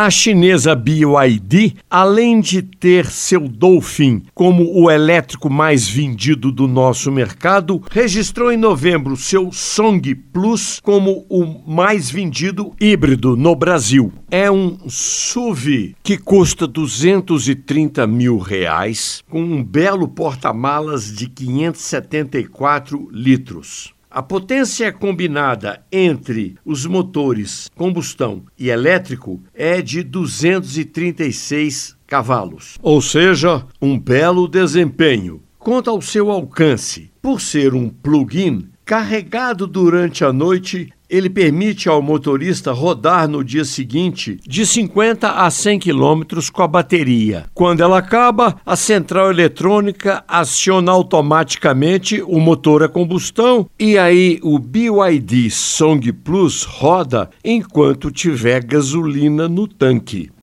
A chinesa BYD, além de ter seu Dolphin como o elétrico mais vendido do nosso mercado, registrou em novembro seu Song Plus como o mais vendido híbrido no Brasil. É um SUV que custa 230 mil reais, com um belo porta-malas de 574 litros. A potência combinada entre os motores combustão e elétrico é de 236 cavalos, ou seja, um belo desempenho. Quanto ao seu alcance, por ser um plug-in, carregado durante a noite, ele permite ao motorista rodar no dia seguinte de 50 a 100 km com a bateria. Quando ela acaba, a central eletrônica aciona automaticamente o motor a combustão e aí o BYD Song Plus roda enquanto tiver gasolina no tanque.